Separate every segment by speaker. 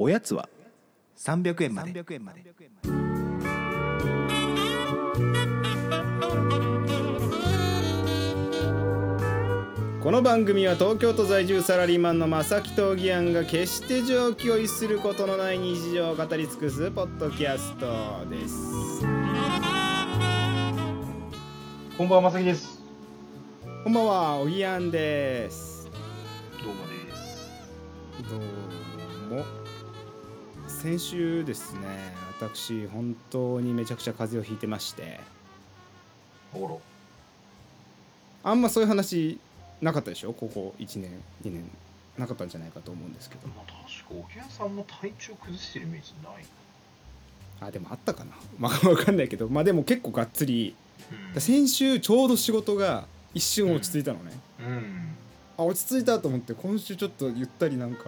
Speaker 1: おやつは？300円まで。
Speaker 2: この番組は東京都在住サラリーマンの正木と義安が決して常軌を逸することのない日常を語り尽くすポッドキャストです。
Speaker 3: こんばんは、まさきです。
Speaker 2: こんばんはおぎやんです。
Speaker 3: どうもです。
Speaker 2: どうも先週ですね私本当にめちゃくちゃ風邪をひいてまして。あんまそういう話なかったでしょ？ここ1年2年。なかったんじゃないかと思うんですけど。
Speaker 3: まあ、確か、おぎやさんも体調崩してるイメージない。
Speaker 2: あでもあったかな？まあ分かんないけど。まあでも結構がっつり。
Speaker 3: うん。
Speaker 2: 先週ちょうど仕事が一瞬落ち着いたのね、
Speaker 3: うん。
Speaker 2: あ落ち着いたと思って今週ちょっとゆったりなんか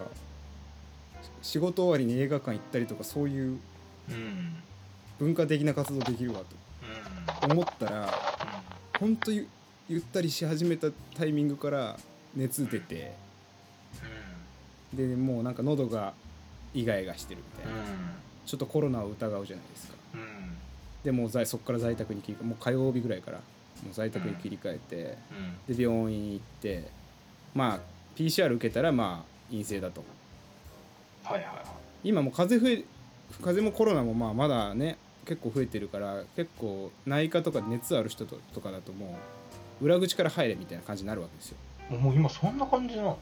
Speaker 2: 仕事終わりに映画館行ったりとかそういう
Speaker 3: うん。
Speaker 2: 文化的な活動できるわ
Speaker 3: うん。
Speaker 2: と思ったらほんとゆゆったりし始めたタイミングから熱出てでもうなんか喉がイガイガしてるみたいな、ちょっとコロナを疑うじゃないですか。でもう在そこから在宅に切り替えもう火曜日ぐらいからもう在宅に切り替えて、
Speaker 3: うん。
Speaker 2: で病院行ってまあ PCR 受けたらまあ陰性だと
Speaker 3: はいはいはい。
Speaker 2: 今もう風邪増え風邪もコロナもまあまだね結構増えてるから結構内科とかで熱ある人ととかだともう裏口から入れみたいな感じになるわけですよ
Speaker 3: もう今そんな感じなの？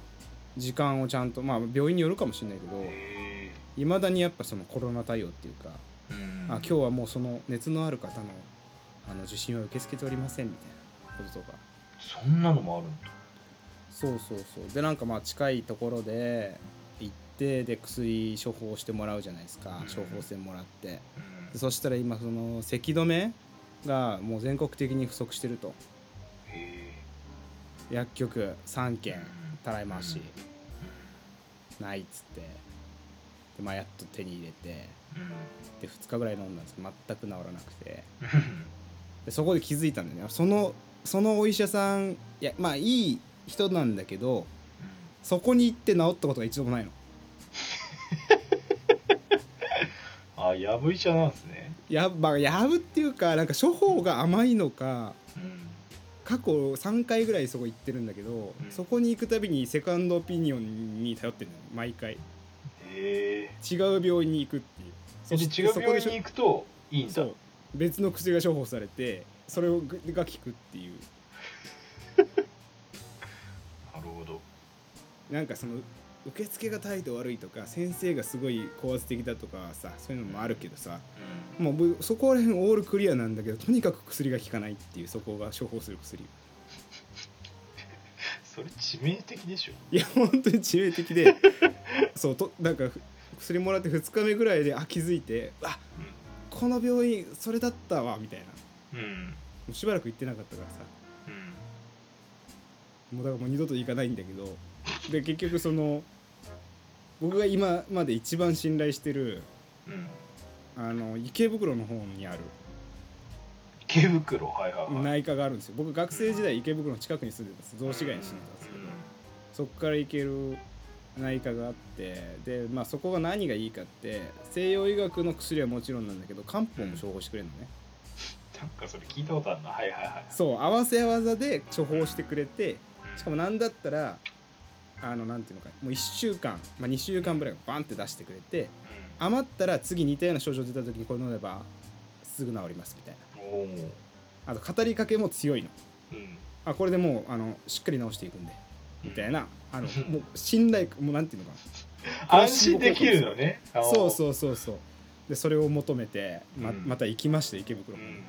Speaker 2: 時間をちゃんとまあ病院によるかもしれないけど
Speaker 3: へ
Speaker 2: いまだにやっぱそのコロナ対応っていうか。あ今日はもうその熱のある方のあの受診は受け付けておりませんみたいなこととか
Speaker 3: そんなのもあるんだ。
Speaker 2: そうそうそうでなんかまあ近いところで行ってで薬処方してもらうじゃないですか。
Speaker 3: うん。
Speaker 2: 処方箋もらって。そしたら今その咳止めがもう全国的に不足してると。
Speaker 3: へ
Speaker 2: 薬局3軒
Speaker 3: うん。
Speaker 2: たらい回し。
Speaker 3: え。
Speaker 2: ないっつって。で、まあ、やっと手に入れて。
Speaker 3: うん。
Speaker 2: で2日ぐらい飲んだんですけど全く治らなくて。
Speaker 3: うん。
Speaker 2: でそこで気づいたんだよね。そのそのお医者さんいやまあいい人なんだけどそこに行って治ったことが一度もないの
Speaker 3: あ、やぶ医者なんですね。
Speaker 2: や,、まあ、やぶっていうかなんか処方が甘いのか
Speaker 3: うん。
Speaker 2: 過去3回ぐらいそこ行ってるんだけど、
Speaker 3: うん
Speaker 2: そこに行くたびにセカンドオピニオンに頼ってるのよ毎回
Speaker 3: へえ。
Speaker 2: 違う病院に行くっていう
Speaker 3: で
Speaker 2: して
Speaker 3: 違う病院
Speaker 2: そこで
Speaker 3: に行くといいんだ。
Speaker 2: そう別の薬が処方されてそれが効くっていう
Speaker 3: なるほど。
Speaker 2: なんかその受付が態度悪いとか先生がすごい高圧的だとかさそういうのもあるけどさ
Speaker 3: うん。
Speaker 2: もうぶそこら辺オールクリアなんだけどとにかく薬が効かないっていうそこが処方する薬
Speaker 3: それ致命的でしょ。
Speaker 2: いや本当に致命的で そうとなんかふ薬もらって2日目ぐらいであ気づいてあこの病院それだったわみたいなも
Speaker 3: うん。
Speaker 2: うしばらく行ってなかったからさ
Speaker 3: うん。
Speaker 2: もうだからもう二度と行かないんだけどで結局その僕が今まで一番信頼してる
Speaker 3: うん。
Speaker 2: あの池袋の方にある。
Speaker 3: 池袋、はいはいはい。
Speaker 2: 内科があるんですよ。僕学生時代池袋の近くに住んでたんです。雑司ヶ谷に住んでたんですけど。そこから行ける内科があって。でまあそこが何がいいかって西洋医学の薬はもちろんなんだけど漢方も処方してくれるのね、
Speaker 3: なんかそれ聞いたことあるな。はいはいはい。
Speaker 2: そう合わせ合わせで処方してくれてしかも何だったらあのなんていうのかもう1週間、まあ、2週間ぐらいバンって出してくれて余ったら次似たような症状出た時にこれ飲めばすぐ治りますみたいな。あと語りかけも強いの。
Speaker 3: うん。
Speaker 2: あこれでもうあのしっかり治していくんで。みたいな。あのもう信頼もうなんていうのかな。
Speaker 3: 安心できるのね。
Speaker 2: そう
Speaker 3: う。
Speaker 2: そうそうそう。でそれを求めてま
Speaker 3: うん。
Speaker 2: また行きました池
Speaker 3: う
Speaker 2: 袋
Speaker 3: うん。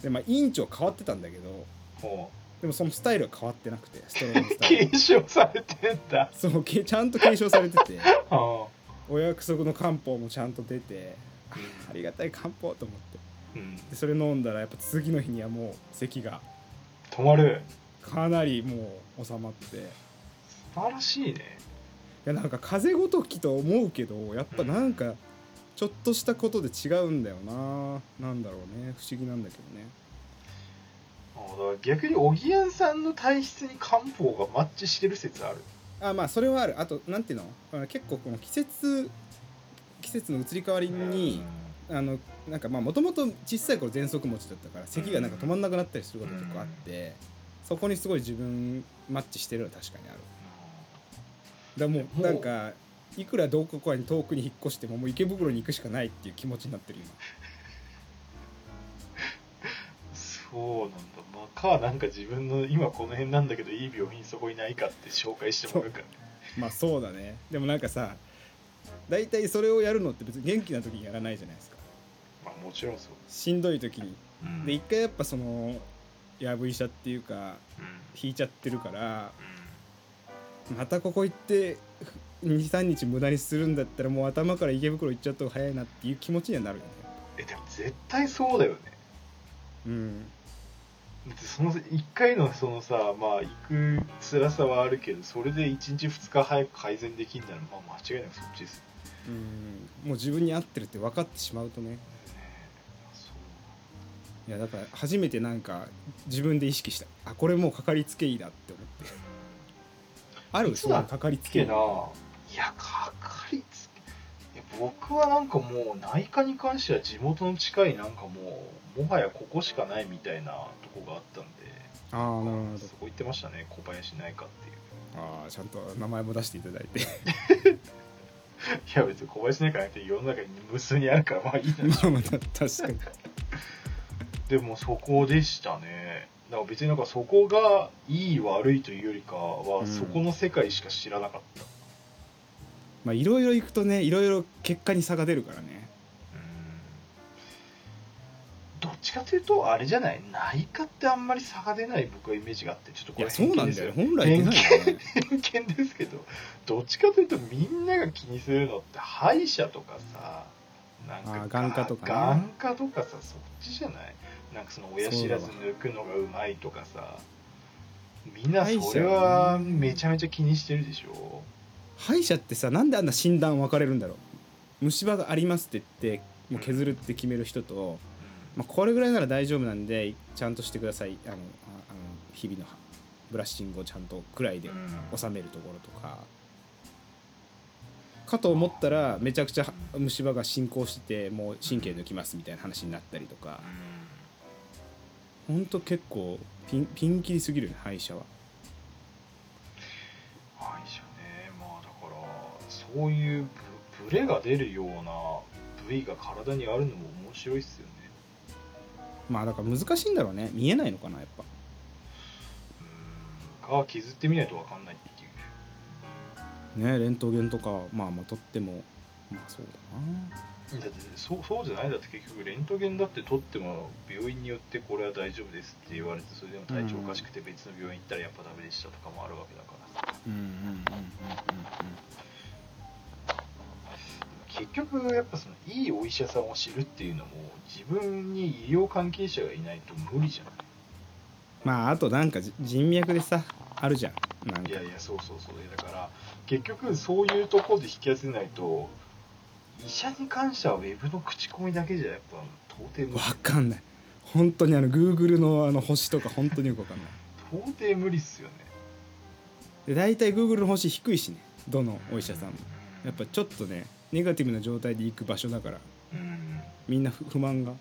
Speaker 2: でまあ院長変わってたんだけど
Speaker 3: ほ
Speaker 2: でもそのスタイルは変わってなくて ストローのスタイル
Speaker 3: 検証されてんだ。
Speaker 2: そうけちゃんと継承されてて。
Speaker 3: あ
Speaker 2: お約束の漢方もちゃんと出てありがたい漢方と思って。
Speaker 3: うん。
Speaker 2: でそれ飲んだらやっぱ次の日にはもう咳が。
Speaker 3: 止まる。
Speaker 2: かなりもう収まって。い
Speaker 3: 素晴らしいね。
Speaker 2: やなんか風邪ごときと思うけどやっぱなんかちょっとしたことで違うんだよな。なんだろうね。不思議なんだけどね
Speaker 3: 逆におぎやんさんの体質に漢方がマッチしてる説ある。
Speaker 2: あまあそれはある。あとなんていうの？結構この季節季節の移り変わりに、あのなんかまあもともと小さい頃喘息持ちだったから咳がなんか止まんなくなったりすること結構あって、そこにすごい自分マッチしてるのは確かにある。だもうなんかいくらどこかに遠くに引っ越してももう池袋に行くしかないっていう気持ちになってる今
Speaker 3: そうなんだ。まあかなんか自分の今この辺なんだけどいい病院そこいないかって紹介してもらうからね。
Speaker 2: まあそうだね。でもなんかさ大体それをやるのって別に元気な時にやらないじゃないですか。
Speaker 3: まあもちろんそう。
Speaker 2: しんどい時に。
Speaker 3: うん。
Speaker 2: で一回やっぱそのやぶ医者っていうか
Speaker 3: うん。
Speaker 2: 引いちゃってるからまたここ行って23日無駄にするんだったらもう頭から池袋行っちゃった方が早いなっていう気持ちにはなるよね。
Speaker 3: えでも絶対そうだよね。
Speaker 2: うん
Speaker 3: その1回のそのさまあ行く辛さはあるけどそれで1日2日早く改善できんならまあ間違いなくそっちです
Speaker 2: うんもう自分に合ってるって分かってしまうとね。
Speaker 3: そう。
Speaker 2: いやだから初めてなんか自分で意識した。あこれもうかかりつけ医だって思って。あるそうかかりつけ医。
Speaker 3: いやかかり僕はなんかもう内科に関しては地元の近いなんかもうもはやここしかないみたいなとこがあったんで
Speaker 2: ああなるほど。
Speaker 3: そこ行ってましたね小林内科っていう。
Speaker 2: ああちゃんと名前も出していただいて。
Speaker 3: いや別に小林内科なんて世の中に無数にあるからまあいいな
Speaker 2: まあまあ確かに。
Speaker 3: でもそこでしたね。だから別になんかそこがいい悪いというよりかは、
Speaker 2: うん。
Speaker 3: そこの世界しか知らなかった
Speaker 2: まあいろいろ行くとねいろいろ結果に差が出るからね。
Speaker 3: どっちかというとあれじゃない？内科ってあんまり差が出ない僕はイメージがあって。ちょっとこれ
Speaker 2: そうなんだよ。本来出
Speaker 3: 偏見
Speaker 2: ないよ。ね
Speaker 3: 偏見ですけどどっちかというとみんなが気にするのって歯医者とかさなん
Speaker 2: あ
Speaker 3: か
Speaker 2: ー眼科とかね。
Speaker 3: 眼科とかさそっちじゃない？なんかその親知らず抜くのがうまいとかさ。みんなそれはめちゃめちゃ気にしてるでしょ
Speaker 2: 歯医者ってさなんであんな診断分かれるんだろう。虫歯がありますって言ってもう削るって決める人と、まあ、これぐらいなら大丈夫なんでちゃんとしてください。あのああの日々のブラッシングをちゃんとくらいで
Speaker 3: うん。
Speaker 2: 収めるところとか。かと思ったらめちゃくちゃ虫歯が進行しててもう神経抜きますみたいな話になったりとか。ほん。と結構ピンピンキリすぎるね歯医者は。
Speaker 3: 歯医者そういうブブレが出るような部位が体にあるのも面白いっすよね。
Speaker 2: まあだから難しいんだろうね。見えないのかなやっぱ。
Speaker 3: うん。が削ってみないと分かんないっていう。
Speaker 2: ねレントゲンとかまあまあ撮ってもまあそうだな。
Speaker 3: だってそうそうじゃない？だって結局レントゲンだって取っても病院によってこれは大丈夫ですって言われてそれでも体調おかしくて別の病院行ったらやっぱダメでしたとかもあるわけだからさ。
Speaker 2: うんうんうんうん
Speaker 3: 結局やっぱそのいいお医者さんを知るっていうのも自分に医療関係者がいないと無理じゃない
Speaker 2: まああとなんかじ人脈でさあるじゃん。なんか。
Speaker 3: いやいやそうそうそうだから結局そういうところで引き寄せないと医者に関してはウェブの口コミだけじゃやっぱ到底無理。
Speaker 2: わかんない。本当にあの Google のあの星とか本当によくわかんない。
Speaker 3: 到底無理っすよね。
Speaker 2: で大体 Google の星低いしね。どのお医者さんも。やっぱちょっとねネガティブな状態で行く場所だから
Speaker 3: うん。
Speaker 2: みんな不不満が。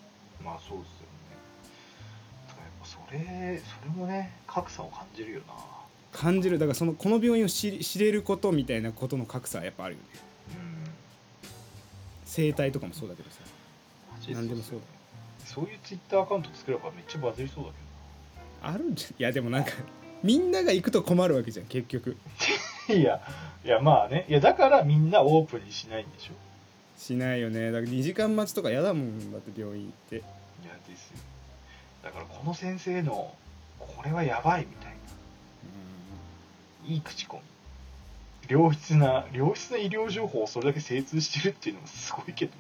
Speaker 3: まあそうですよね。だからやっぱそれそれもね格差を感じるよな。
Speaker 2: 感じる。だからそのこの病院を知り知れることみたいなことの格差はやっぱあるよね。
Speaker 3: うん。
Speaker 2: 生態とかもそうだけどさ。何でもそうだ。
Speaker 3: そういうツイッターアカウント作ればめっちゃバズりそうだ
Speaker 2: あるんじゃいやでもなんかみんなが行くと困るわけじゃん結局。
Speaker 3: け どいやいやまあね。いやだからみんなオープンにしないんでしょ。
Speaker 2: しないよね。だから2時間待ちとか嫌だもんだって病院行って。
Speaker 3: いやですよ。だからこの先生のこれはやばいみたいな。いい口コミ。良質な良質な医療情報をそれだけ精通してるっていうのもすごいけどね。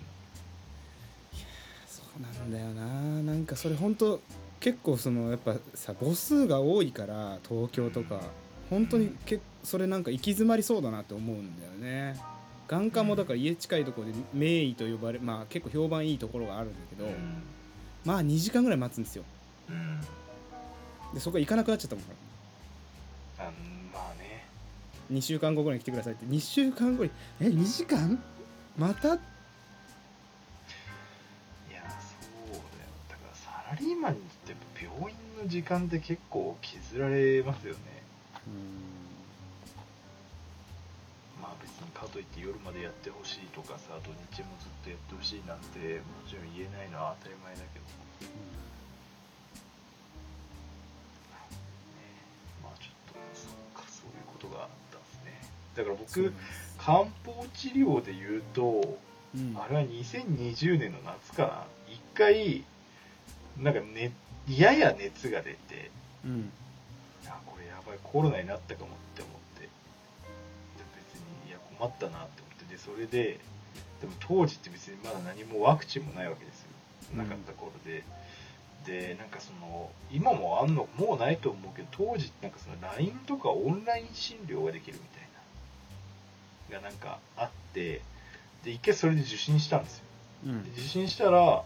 Speaker 2: そうなんだよな。なんかそれ本当結構そのやっぱさ母数が多いから東京とか本当にけそれなんか行き詰まりそうだなって思うんだよね。眼科もだから家近いところで名医と呼ばれまあ結構評判いいところがあるんだけど、まあ2時間ぐらい待つんですよ。でそこ行かなくなっちゃったもん。から
Speaker 3: あまあね。
Speaker 2: 2週間後ぐらいに来てくださいって。2週間後にえ2時間？また？
Speaker 3: いやそうだよ。だからサラリーマンにとって病院の時間って結構削られますよねまあ別にかといって夜までやってほしいとかさ土日もずっとやってほしいなんてもちろん言えないのは当たり前だけど。ねまあちょっとそうかそういうことがあったんですね。だから僕漢方治療で言うと
Speaker 2: うん。
Speaker 3: あれは2020年の夏かな。一回なんかねやや熱が出て
Speaker 2: うん
Speaker 3: あこれやばいコロナになったかもって思って。で別にいや困ったなって思って。でそれででも当時って別にまだ何もワクチンもないわけですよ。なかった頃で、でなんかその今もあんのもうないと思うけど当時なんかその LINE とかオンライン診療ができるみたいな。がなんかあって。で一回それで受診したんですよ。
Speaker 2: うん。
Speaker 3: で受診したら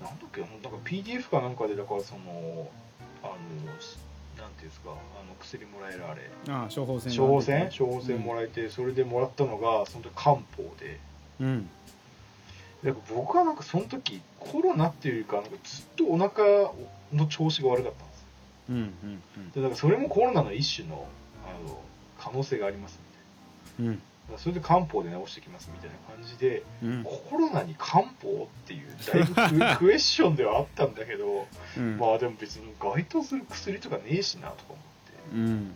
Speaker 3: なんだっけなんか PDF かなんかでだからそのあのなんていうんですかあの薬もらえるあれ。
Speaker 2: ああ処方箋
Speaker 3: 処方箋？
Speaker 2: が
Speaker 3: 処方箋もらえて、それでもらったのがその時漢方で。
Speaker 2: うん。
Speaker 3: で僕はなんかその時コロナっていうかなんかずっとお腹の調子が悪かったんです。よ
Speaker 2: うんうん。
Speaker 3: でだからそれもコロナの一種のあの可能性がありますみたいな。
Speaker 2: うん
Speaker 3: それで漢方で治してきますみたいな感じで
Speaker 2: うん。
Speaker 3: コロナに漢方っていうだいぶク クエスチョンではあったんだけど
Speaker 2: うん。
Speaker 3: まあでも別に該当する薬とかねえしなとか思って。
Speaker 2: うん。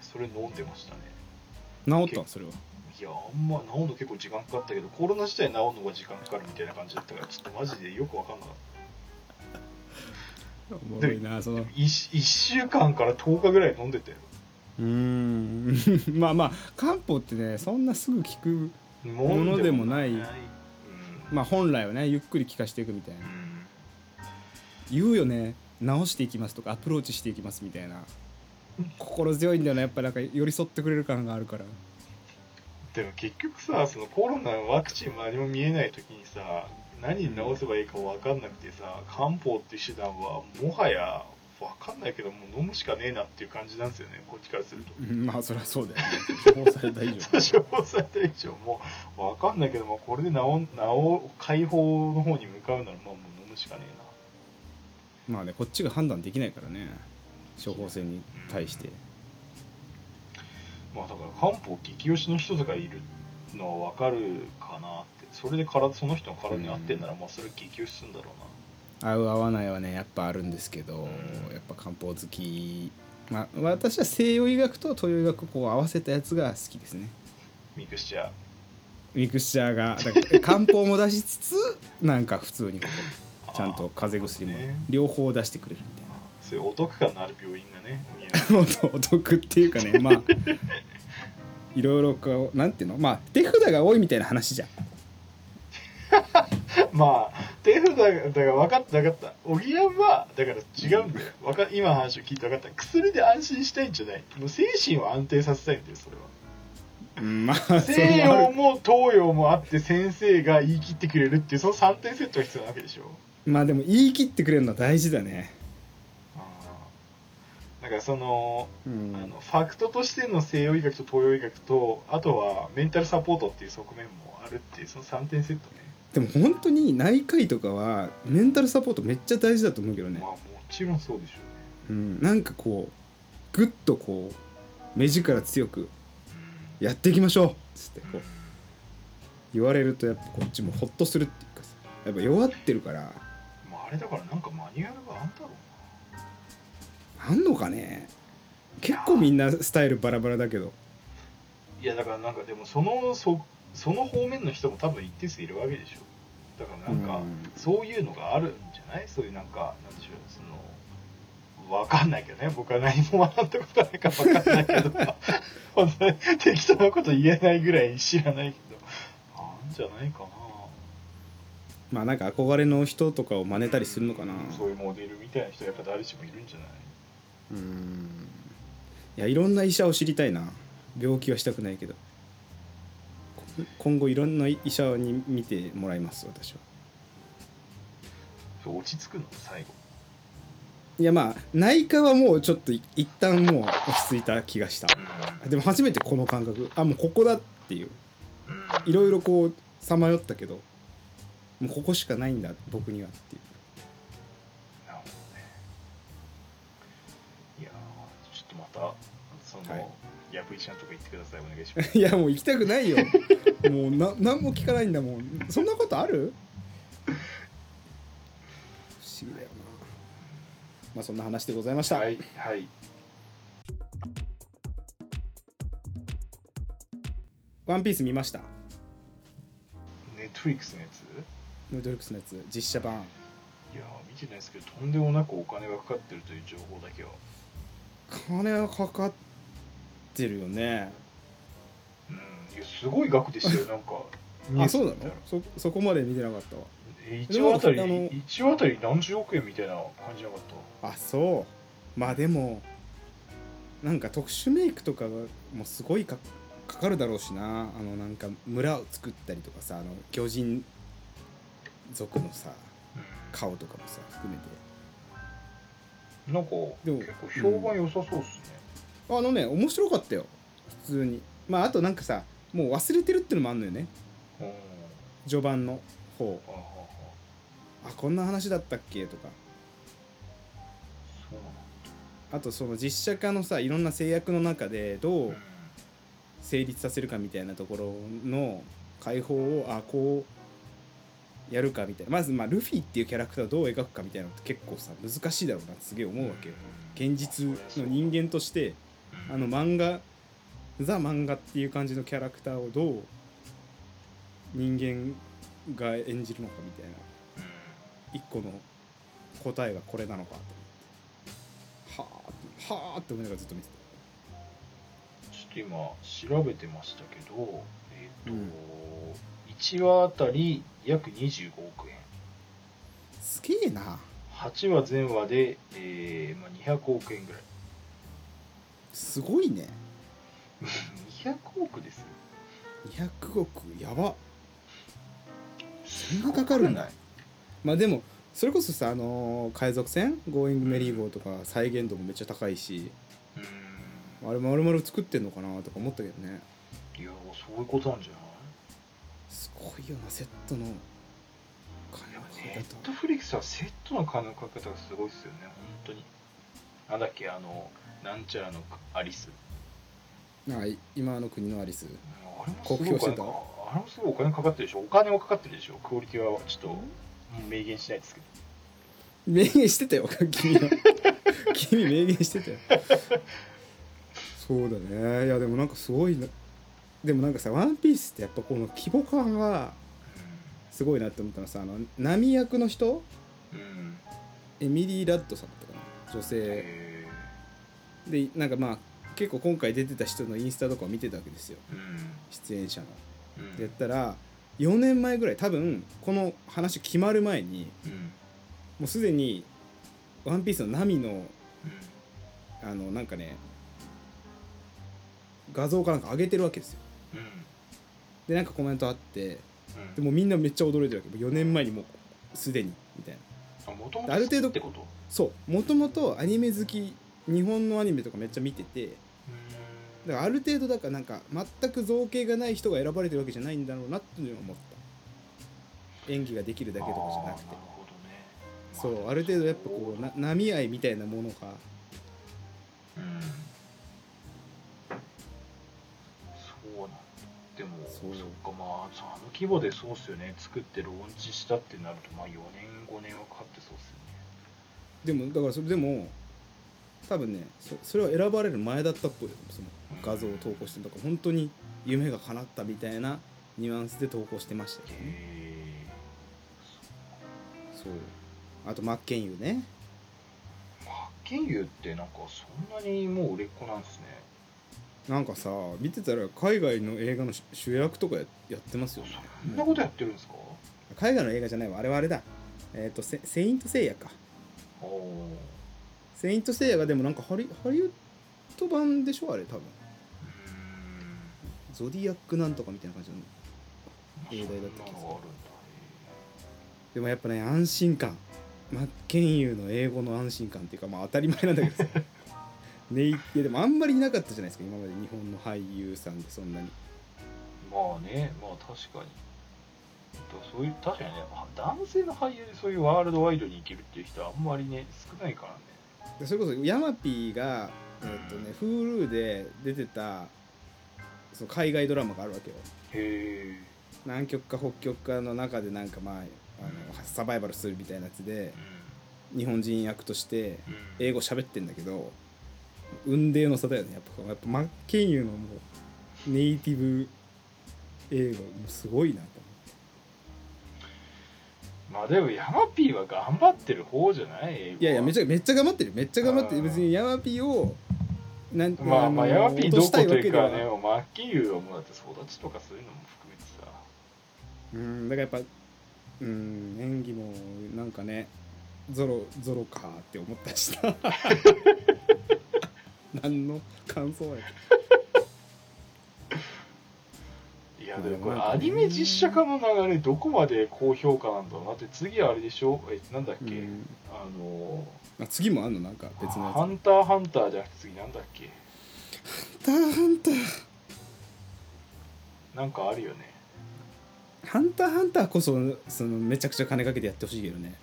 Speaker 3: それ飲んでましたね。
Speaker 2: 治ったそれは？い
Speaker 3: やあんま治るの結構時間かかったけどコロナ自体治るのが時間かかるみたいな感じだったからちょっとマジでよく分かんなかった。
Speaker 2: おもろいなその。
Speaker 3: 1, 週間から10日ぐらい飲んでたよ。
Speaker 2: うーん まあまあ漢方ってねそんなすぐ効く
Speaker 3: も
Speaker 2: のでもない。
Speaker 3: うん
Speaker 2: まあ本来はねゆっくり効かしていくみたいな。
Speaker 3: うん。
Speaker 2: 言うよね。直していきますとかアプローチしていきますみたいな。心強いんだよね。やっぱなんか寄り添ってくれる感があるから。
Speaker 3: でも結局さそのコロナのワクチンも何も見えない時にさ何に治せばいいか分かんなくてさ漢方っていう手段はもはや分かんないけどもう飲むしかねえなっていう感じなんですよね。こっちからすると。
Speaker 2: うんまあそりゃそうだよね。処方された以上。
Speaker 3: 処方された以上。もう分かんないけどもこれで治治解放の方に向かうならまあもう飲むしかねえな。
Speaker 2: まあねこっちが判断できないからね。処方箋に対して。
Speaker 3: まあだから漢方激推しの人とかいるのは分かるかなって。それで体その人の体に合ってんならまあそれ激推しするんだろうな
Speaker 2: 合う合わないはねやっぱあるんですけど、
Speaker 3: うん。
Speaker 2: やっぱ漢方好き。まあ私は西洋医学と東洋医学をこう合わせたやつが好きですね。
Speaker 3: ミクスチャー。
Speaker 2: ミクスチャーが。だから漢方も出しつつ なんか普通にこうちゃんと風邪薬も
Speaker 3: ね。
Speaker 2: 両方出してくれるみ
Speaker 3: そういうお得感のある病院がね
Speaker 2: たいなお得っていうかねまあ いろいろこうなんていうのまあ手札が多いみたいな話じゃん
Speaker 3: まあ手札がだから分かった分かった。おぎやんはだから違うんだよ。わか今の話を聞いて分かった。薬で安心したいんじゃない。もう精神を安定させたいんだよそれは。
Speaker 2: うんまあそ
Speaker 3: 西洋も東洋もあって先生が言い切ってくれるっていうその3点セットが必要なわけでしょ。
Speaker 2: まあでも言い切ってくれるのは大事だね。
Speaker 3: だからその
Speaker 2: うん。
Speaker 3: あのファクトとしての西洋医学と東洋医学とあとはメンタルサポートっていう側面もあるっていうその3点セットね
Speaker 2: でも本当に内科医とかはメンタルサポートめっちゃ大事だと思うけどね。
Speaker 3: まあもちろんそうでしょうね。
Speaker 2: うん、なんかこうグッとこう目力強くやっていきましょう。っつってこう言われるとやっぱこっちもホッとするっていうかさ。やっぱ弱ってるから。
Speaker 3: まああれだからなんかマニュアルがあんだろう
Speaker 2: あんのかね？結構みんなスタイルバラバラだけど。
Speaker 3: ないやだからなんかでもそのそその方面の人も多分一定数いるわけでしょ。だからなんか、
Speaker 2: うん。
Speaker 3: そういうのがあるんじゃない？そういうなんかなんでしょうそのわかんないけどね。僕は何も学んだことないからわかんないけど。本当に適当なこと言えないぐらい知らないけど。あんじゃないかな。
Speaker 2: まあなんか憧れの人とかを真似たりするのかな。
Speaker 3: そういうモデルみたいな人やっぱ誰しもいるんじゃない？
Speaker 2: うん。いやいろんな医者を知りたいな。病気はしたくないけど。こ今後いろんな医者に見てもらいます私は。
Speaker 3: 落ち着くの最後。
Speaker 2: いやまあ内科はもうちょっとい一旦もう落ち着いた気がした。
Speaker 3: うん。
Speaker 2: でも初めてこの感覚。あもうここだっていう。
Speaker 3: うん。
Speaker 2: いろいろこうさまよったけどもうここしかないんだ僕にはっていう。
Speaker 3: なるほどね。いやーちょっとまたその、
Speaker 2: はい。
Speaker 3: やぶいちゃんとか行ってくださいお願いします。
Speaker 2: いやもう行きたくないよ。もうな何も聞かないんだもん。そんなことある？不思議だよな。まあそんな話でございました、
Speaker 3: はいはい。
Speaker 2: ワンピース見ました？
Speaker 3: ネットフリックスのやつ？
Speaker 2: ヌードルックスのやつ。実写版。
Speaker 3: いやー見てないですけどとんでもなくお金がかかってるという情報だけは。
Speaker 2: 金はかかってるよね。
Speaker 3: うん。いやすごい額ですよなんか。
Speaker 2: あそうなの？そそこまで見てなかったわ。
Speaker 3: え1話あたり
Speaker 2: でもあの
Speaker 3: 1話あたり何十億円みたいな感じなかった？
Speaker 2: あそう。まあでもなんか特殊メイクとかがもうすごいかかかるだろうしな。あのなんか村を作ったりとかさあの巨人族のさ顔とかもさ含めて。
Speaker 3: なんか
Speaker 2: でも
Speaker 3: 結構評判良さそうっすね、
Speaker 2: あのね面白かったよ。普通に。まああとなんかさもう忘れてるってのもあんのよね。
Speaker 3: うん、
Speaker 2: 序盤の方。
Speaker 3: あ
Speaker 2: こんな話だったっけ？とか。あとその実写化のさいろんな制約の中でどう成立させるかみたいなところの解放をあこうやるかみたいな。まずまあルフィっていうキャラクターをどう描くかみたいなのって結構さ難しいだろうなってすげえ思うわけよ。現実の人間としてあの漫画ザ漫画っていう感じのキャラクターをどう人間が演じるのかみたいな一個の答えがこれなのかと思って。はあはあって思いながらずっと見て
Speaker 3: ちょっと今調べてましたけどえっ、と、
Speaker 2: うん。
Speaker 3: 1話あたり約25億円。
Speaker 2: たすげえな。
Speaker 3: 8話全話で、えーまあ、200億円ぐらい
Speaker 2: すごいね。
Speaker 3: 200億ですよ。
Speaker 2: 200億？やば。そんなかかるんだ。まあでもそれこそさあのー海賊船？ゴーイングメリー号とか再現度もめっちゃ高いし。
Speaker 3: う
Speaker 2: あれ丸々作ってんのかなとか思ったけどね。
Speaker 3: んいやそういうことなんじゃない？
Speaker 2: すごいよなセットの。金
Speaker 3: ネッ
Speaker 2: け
Speaker 3: トフリックスはセットの金のかけ方がすごいですよね本当になんだっけあのなんちゃらのアリス。
Speaker 2: 方あ今の国のアリス。
Speaker 3: あれもすごいあれもすごいお金かかってるでしょ。お金もかかってるでしょ。クオリティはちょっと明言しないですけど。
Speaker 2: 明言してたよ。君は。君明言してたよ。そうだね。いやでもなんかすごいな。でもなんかさ「ワンピースってやっぱこの規模感がすごいなって思ったのはさあのナミ役の人？
Speaker 3: うん、うん、
Speaker 2: エミリー・ラッドさんだったか。な女性。
Speaker 3: へ
Speaker 2: でなんかまあ結構今回出てた人のインスタとかを見てたわけですよ。
Speaker 3: ーうん。
Speaker 2: 出演者の。
Speaker 3: うん。
Speaker 2: でやったら4年前ぐらい多分この話決まる前に
Speaker 3: うん。
Speaker 2: もうすでに「ワンピースのナミの
Speaker 3: うん。
Speaker 2: あのなんかね画像かなんか上げてるわけですよ。
Speaker 3: うん。
Speaker 2: でなんかコメントあって
Speaker 3: うん。
Speaker 2: でもみんなめっちゃ驚いてるわけ。もう4年前にもうすでにみたいな
Speaker 3: あ
Speaker 2: る程度
Speaker 3: ってこと？
Speaker 2: そうもともとアニメ好き日本のアニメとかめっちゃ見てて。だからある程度だからなんか全く造形がない人が選ばれてるわけじゃないんだろうなっていうのを思った。演技ができるだけとかじゃなくて。
Speaker 3: ね。
Speaker 2: そうある程度やっぱこうな波合いみたいなものが
Speaker 3: でも
Speaker 2: そ
Speaker 3: っかまあそあの規模でそうっすよね。作ってローンチしたってなるとまあ4年5年はかかってそうっすよね。
Speaker 2: でもだからそれでも多分ねそそれは選ばれる前だったっぽいよ。その画像を投稿してだから本当に夢が叶ったみたいなニュアンスで投稿してましたよね。
Speaker 3: へ
Speaker 2: そう。あと真剣佑ね。
Speaker 3: え真剣佑ってなんかそんなにもう売れっ子なんですね
Speaker 2: なんかさ見てたら海外の映画の主主役とかややってますよね。
Speaker 3: そんなことやってるんですか？
Speaker 2: 海外の映画じゃないわ。あれはあれだ。えっ、とセ「セイント・セイヤ」か。
Speaker 3: おお「
Speaker 2: セイント・セイヤ」がでもなんかハリハリウッド版でしょ？あれ多分。ゾディアックなんとかみたいな感じの
Speaker 3: うん
Speaker 2: 映画だった気がするでもやっぱね安心感。真剣佑の英語の安心感っていうかまあ当たり前なんだけど さね。いいやでもあんまりいなかったじゃないですか今まで日本の俳優さんでそんなに。
Speaker 3: まあねまあ確かに。そういう確かにね男性の俳優でそういうワールドワイドに行けるっていう人はあんまりね少ないからね。
Speaker 2: でそれこそヤマピーがえっとね Hulu で出てたその海外ドラマがあるわけよ。
Speaker 3: へえ
Speaker 2: 南極か北極かの中でなんかまああのサバイバルするみたいなやつで日本人役として
Speaker 3: うん。
Speaker 2: 英語喋ってんだけど雲泥の差だよね。やっぱやっぱ真剣佑のもうネイティブ英語もうすごいなと
Speaker 3: まあでもヤマピーは頑張ってる方じゃない？
Speaker 2: いやいやめち
Speaker 3: ゃ
Speaker 2: ゃめっちゃ頑張ってる。めっちゃ頑張ってる。別にヤマピーをなん
Speaker 3: まあまあ
Speaker 2: の
Speaker 3: ヤマピーどこというかねマッキーユーはもうだって育ちとかそういうのも含めてさ。
Speaker 2: うんだからやっぱうん演技もなんかねゾロゾロかって思ったしな 何の感想や。
Speaker 3: いやでもこれ
Speaker 2: まあ
Speaker 3: アニメ実写化の流れどこまで高評価なんだろうなって次はあれでしょ？えなんだっけ、
Speaker 2: うん。
Speaker 3: あの
Speaker 2: あ次もあんの？なんか別のやつ。
Speaker 3: ハンターハンターじゃなくて次なんだっけ？
Speaker 2: ハンターハンター。
Speaker 3: なんかあるよね。
Speaker 2: ハンターハンターこそそのめちゃくちゃ金かけてやってほしいけどね。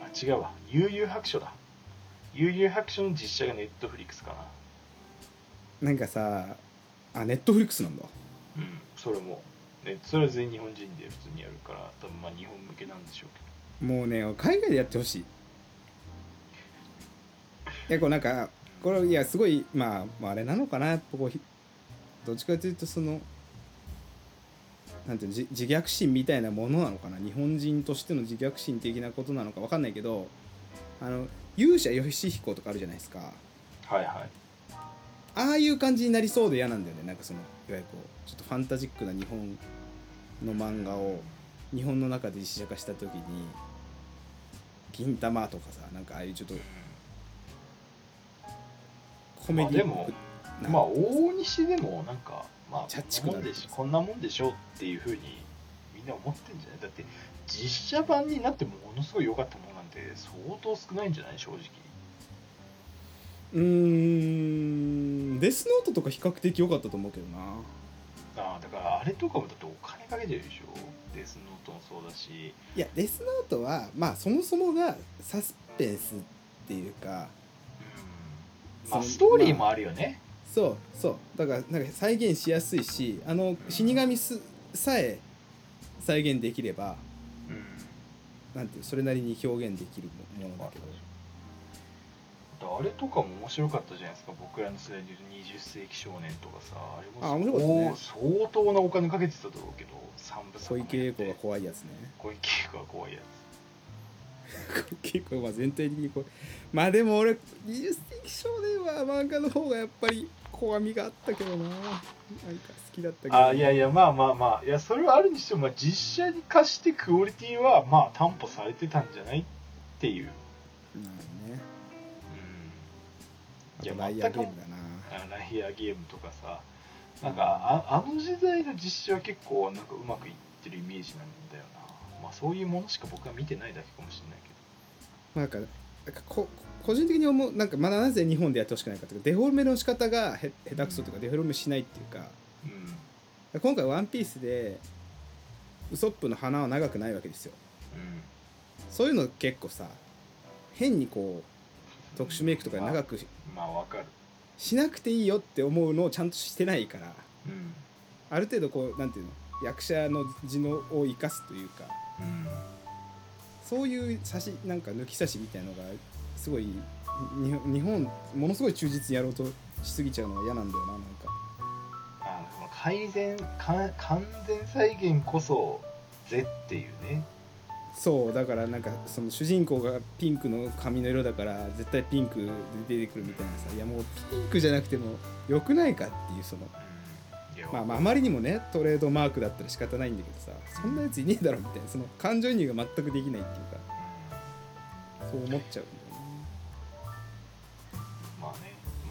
Speaker 3: あ違うわ。悠々白書だ悠々白書の実写がネットフリックスかな。
Speaker 2: なんかさあネットフリックスなんだ。
Speaker 3: うんそれも。ねそれは全員日本人で普通にやるから多分まあ日本向けなんでしょうけ
Speaker 2: もうね海外でやってほしい。いやこうなんかこれいやすごいまあまああれなのかな。やっぱこうひどっちかというとそのなんていうの自自虐心みたいなものなのかな。日本人としての自虐心的なことなのかわかんないけどあの勇者ヨシヒコとかあるじゃないですか。
Speaker 3: どはいはい。
Speaker 2: ああいう感じになりそうで嫌なんだよね。なんかそのいわゆるこうちょっとファンタジックな日本の漫画を日本の中で実写化した時に銀玉とかさなんかああいうちょっとコメディ
Speaker 3: まあでも
Speaker 2: な
Speaker 3: まあ大西でもなんかまあ
Speaker 2: チャッチくなる。
Speaker 3: こんなもんでしこんなもんでしょっていうふうにみんな思ってんじゃない？だって実写版になってものすごい良かったものて相当少ないんじゃない？正直。
Speaker 2: うーん。デスノートとか比較的良かったと思うけどな。
Speaker 3: ああだからあれとかもだってお金かけてるでしょ？デスノートもそうだし。
Speaker 2: いやデスノートはまあそもそもがサスペンスっていうか。
Speaker 3: うん。まあストーリーもあるよね、
Speaker 2: そうそう。だからなんか再現しやすいしあの死神すさえ再現できれば。
Speaker 3: うん
Speaker 2: なんていうそれなりに表現できるものだけど。
Speaker 3: あれとかも面白かったじゃないですか僕らの世代でいうと20世紀少年とかさ。あれ
Speaker 2: あ面
Speaker 3: も
Speaker 2: 白かったね。
Speaker 3: 相相当なお金かけてただろうけど3部作
Speaker 2: 小池栄子が
Speaker 3: が
Speaker 2: 怖いやつね。
Speaker 3: 小池栄子が怖いや
Speaker 2: 結構まあ全体的にこうまあでも俺20世紀少年は漫画の方がやっぱり怖みがあったけどな。なんか好きだったけ
Speaker 3: つ
Speaker 2: ど。
Speaker 3: あいやいやまあまあまあ。いやそれはあるにしても、まあ、実写に化してクオリティはまあ担保されてたんじゃないっていう、
Speaker 2: なるね。
Speaker 3: うん、いや
Speaker 2: ライアーゲームだな。
Speaker 3: あライアーゲームとかさなんかああの時代の実写は結構なんかうまくいってるイメージなんだよな。まあそういうものしか僕は見てないだけかもしれないけど。
Speaker 2: なんかなんかこ個人的に思うなんかまだなぜ日本でやってほしくないかというかデフォルメの仕方がへ下手くそというかデフォルメしないっていうか
Speaker 3: うん。
Speaker 2: 今回「ワンピースでウソップの花は長くないわけですよ。
Speaker 3: うん。
Speaker 2: そういうの結構さ変にこう特殊メイクとかで長くし
Speaker 3: まあわかる。
Speaker 2: しなくていいよって思うのをちゃんとしてないから
Speaker 3: うん。
Speaker 2: ある程度こうなんていうの役者の地のを生かすというか
Speaker 3: うん。
Speaker 2: そういう差しなんか抜き差しみたいのがすごいに日本ものすごい忠実にやろうとしすぎちゃうのは嫌なんだよななんか。
Speaker 3: あの改善か完全再現こそぜっていうね。
Speaker 2: そうだからなんかその主人公がピンクの髪の色だから絶対ピンクで出てくるみたいなさいやもうピンクじゃなくてもよくないかっていうそのまあまああまりにもねトレードマークだったら仕方ないんだけどさそんなやついねえだろみたいなその感情移入が全くできないっていうかそう思っちゃう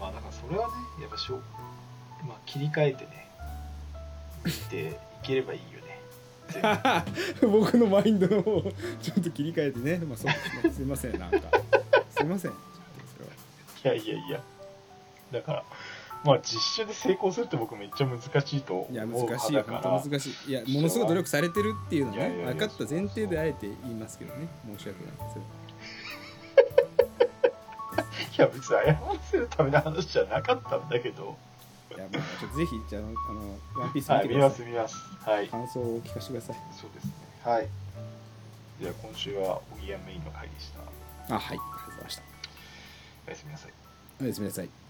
Speaker 3: まあだからそれはねやっぱしょう、まあ、切り替えてね見ていければいいよね。
Speaker 2: 僕のマインドの方をちょっと切り替えてね、まあ、そうですねすいませんなんか。すいません。い
Speaker 3: やいやいや。だからまあ実習で成功するって僕めっちゃ難しいと思う
Speaker 2: いや難しい本当難しい。いやものすごい努力されてるっていうのはね分かった前提であえて言いますけどね。申し訳ない。です
Speaker 3: いや別に謝らせるための話じゃなかったんだけど。
Speaker 2: いやまあちょっとぜひじゃああのワンピース
Speaker 3: はい見
Speaker 2: 見てください、
Speaker 3: ます見ます。はい。
Speaker 2: 感想をお聞かせてください。
Speaker 3: そうです。ねはい。では今週はおぎやメインの回でした。
Speaker 2: あはい。ありがとうございました。
Speaker 3: おやすみなさい。
Speaker 2: おやすみなさい